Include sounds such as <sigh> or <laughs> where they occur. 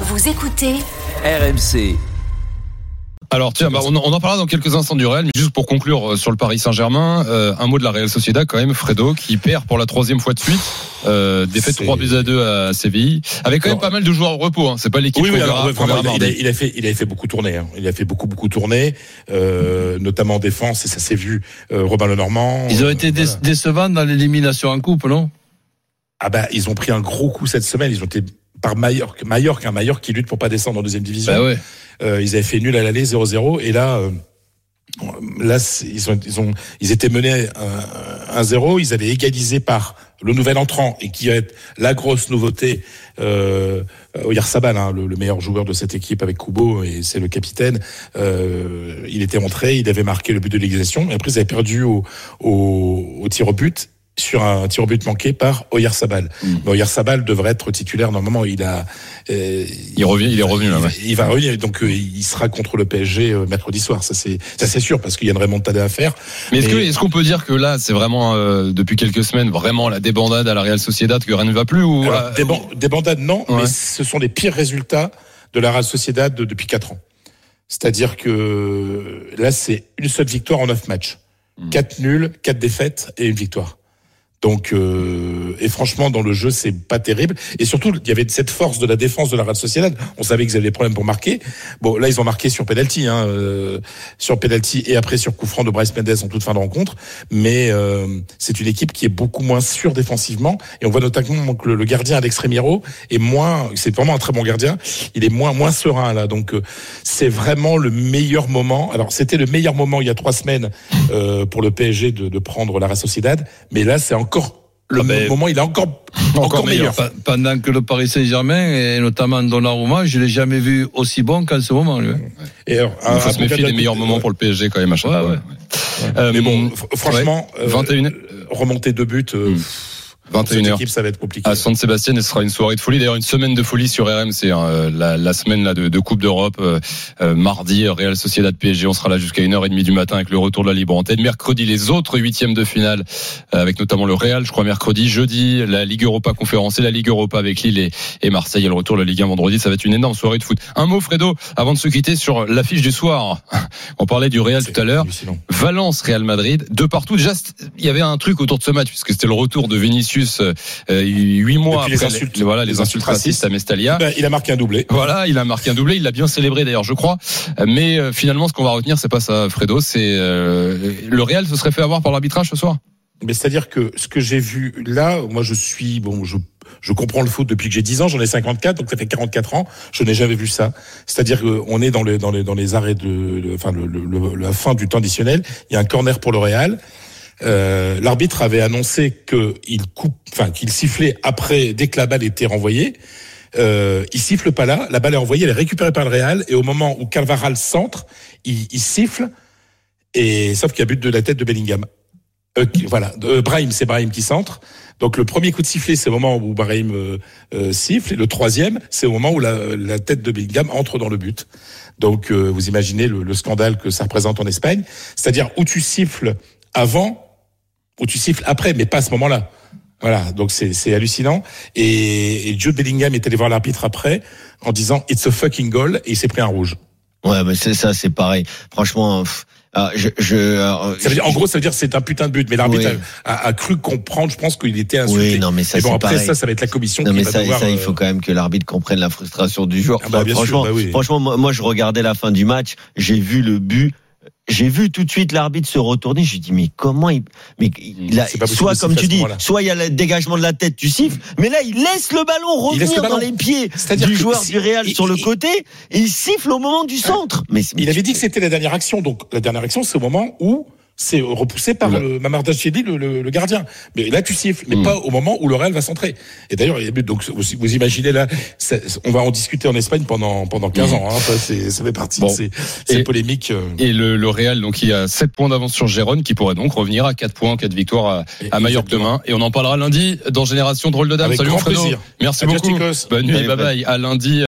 Vous écoutez RMC. Alors tiens, bah, on, en- on en parlera dans quelques instants du Real, mais juste pour conclure euh, sur le Paris Saint-Germain, euh, un mot de la Real Sociedad quand même, Fredo, qui perd pour la troisième fois de suite, euh, défaite C'est- 3 buts à 2 à Séville, avec quand même pas mal de joueurs au repos, hein. c'est pas l'équipe Oui, oui, qu'on alors, verra- ouais, qu'on verra vraiment, il, a, mardi. il a fait, il a fait beaucoup tourner. Hein. Il a fait beaucoup, beaucoup tourner, euh, notamment en défense, et ça s'est vu. Euh, Robin Lenormand. Ils ont été voilà. décevants dans l'élimination en coupe, non? Ah bah, ils ont pris un gros coup cette semaine. Ils ont été par Mallorca, Mallorca, un Mallorca qui lutte pour pas descendre en deuxième division. Bah ouais. Euh, ils avaient fait nul à l'aller 0-0 et là, euh, là, ils ont, ils ont, ils étaient menés euh, 1-0. Ils avaient égalisé par le nouvel entrant et qui va être la grosse nouveauté, euh, Oyarzabal, hein, le, le meilleur joueur de cette équipe avec Kubo et c'est le capitaine. Euh, il était rentré, il avait marqué le but de l'égalisation. Et après, ils avaient perdu au, au, au tir au but sur un tir au but manqué par Oyarzabal. Mm. Mais Oyarzabal devrait être titulaire normalement. Il a, euh, Il revient, il est revenu là. il, ouais. va- il va revenir, donc euh, il sera contre le PSG euh, mercredi soir. Ça c'est ça c'est sûr parce qu'il y a une remontada à faire. Mais est-ce est-ce qu'on peut dire que là, c'est vraiment euh, depuis quelques semaines vraiment la débandade à la Real Sociedad que rien ne va plus ou Alors, euh, bandades non, Ouais. mais ce sont les pires résultats de la Real Sociedad de- depuis quatre ans. C'est-à-dire que là c'est une seule victoire en neuf matchs, Hmm. quatre nuls, quatre défaites et une victoire. Donc euh, et franchement dans le jeu c'est pas terrible et surtout il y avait cette force de la défense de la Real Sociedad. On savait qu'ils avaient des problèmes pour marquer. Bon là ils ont marqué sur penalty, hein, euh, sur penalty et après sur coup franc de Bryce Mendes en toute fin de rencontre. Mais euh, c'est une équipe qui est beaucoup moins sûre défensivement et on voit notamment que le, le gardien Alex Remiro est moins. C'est vraiment un très bon gardien. Il est moins moins serein là. Donc euh, c'est vraiment le meilleur moment. Alors c'était le meilleur moment il y a trois semaines euh, pour le PSG de, de prendre la Real Sociedad, mais là c'est encore le Ah ben, moment. Il est encore encore, meilleur. Pendant que le Paris Saint-Germain, et notamment Donnarumma, je l'ai jamais vu aussi bon qu'en ce moment. Lui. Et alors, il faut se méfier des meilleurs moments pour le PSG quand même à chaque Ouais, fois. ouais. Euh, Mais bon, fr- franchement, euh, 21 remonter deux buts. euh, Mm. Pour cette 21h. équipe, ça va être compliqué. à San Sébastien, et ce sera une soirée de folie. D'ailleurs, une semaine de folie sur RMC. hein, euh, la, la semaine là de, de Coupe d'Europe, euh, euh, mardi, Real Sociedad PSG. On sera là jusqu'à 1h30 du matin avec le retour de la libre antenne. Mercredi, les autres huitièmes de finale, euh, avec notamment le Real, je crois, mercredi. Jeudi, la Ligue Europa conférence et la Ligue Europa avec Lille et, et Marseille. Et le retour de la Ligue 1 vendredi. Ça va être une énorme soirée de foot. Un mot, Fredo, avant de se quitter sur l'affiche du soir. <laughs> On parlait du Real tout à l'heure. Valence, Real Madrid, de partout. Déjà, il y avait un truc autour de ce match puisque c'était le retour de Vinicius euh, huit mois Depuis les après insultes. voilà les, Les insultes racistes à Mestalia. Ben, il a marqué un doublé. Voilà, il a marqué un doublé, il l'a bien célébré d'ailleurs, je crois. Mais euh, finalement, ce qu'on va retenir, c'est pas ça, Fredo, c'est euh, le Real se serait fait avoir par l'arbitrage ce soir? Mais c'est-à-dire que ce que j'ai vu là, moi je suis bon, je je comprends le foot depuis que j'ai 10 ans, j'en ai 54, donc ça fait 44 ans, je n'ai jamais vu ça. C'est-à-dire qu'on est dans les dans les dans les arrêts de, de- enfin le, le- le- la fin du temps additionnel, il y a un corner pour le Real. Euh, L'arbitre avait annoncé qu'il coupe, enfin qu'il sifflait après dès que la balle était renvoyée. Euh, il siffle pas là, la balle est envoyée, elle est récupérée par le Real, et au moment où Calvaral centre, il, il siffle, et sauf qu'il y a but de la tête de Bellingham. Euh, voilà, euh, Brahim, c'est Brahim qui centre. Donc le premier coup de sifflet, c'est au moment où Brahim euh, euh, siffle, et le troisième, c'est au moment où la, la tête de Bellingham entre dans le but. Donc euh, vous imaginez le, le scandale que ça représente en Espagne, c'est-à-dire où tu siffles avant, où tu siffles après, mais pas à ce moment-là. Voilà, donc c'est hallucinant. Et, et Jude Bellingham est allé voir l'arbitre après en disant it's a fucking goal et il s'est pris un rouge. Ouais, mais c'est ça, c'est pareil. Franchement, pff, ah, je, je, euh, Ça veut dire, en gros, ça veut dire c'est un putain de but, mais l'arbitre Oui. a, a- a cru comprendre. Je pense qu'il était insulté. oui, non, mais ça, mais bon, après pareil. ça, ça va être la commission non, qui mais va ça, devoir. ça, il euh, faut quand même que l'arbitre comprenne la frustration du joueur. Ah bah, bien sûr, franchement, bah oui. franchement, moi, moi, je regardais la fin du match, j'ai vu le but. J'ai vu tout de suite l'arbitre se retourner. J'ai dit mais comment il, mais il a, soit comme tu dis, soit il y a le dégagement de la tête, tu siffles, mais là il laisse le ballon revenir le ballon. dans les pieds du joueur du Real sur le côté et il siffle au moment du centre. Mais, mais Il avait dit que c'était la dernière action. Donc la dernière action, c'est au moment où c'est repoussé par le le, le, le gardien. Mais là, tu siffles, mais Mm. pas au moment où le Real va centrer. Et d'ailleurs, y. Donc vous, vous imaginez là, ça- on va en discuter en Espagne pendant pendant 15 Mm. ans. Hein, ça, fait partie Bon. de ces, ces Et- polémiques. euh, Et le, le Real, donc, il a 7 points d'avance sur Gérone, qui pourrait donc revenir à 4 points, 4 victoires à, à Majorque Exactement. demain. Et on en parlera lundi dans Génération Drôle de Dame. Avec Salut grand Fredo. plaisir. Merci beaucoup. Bonne nuit, bye bye. À lundi.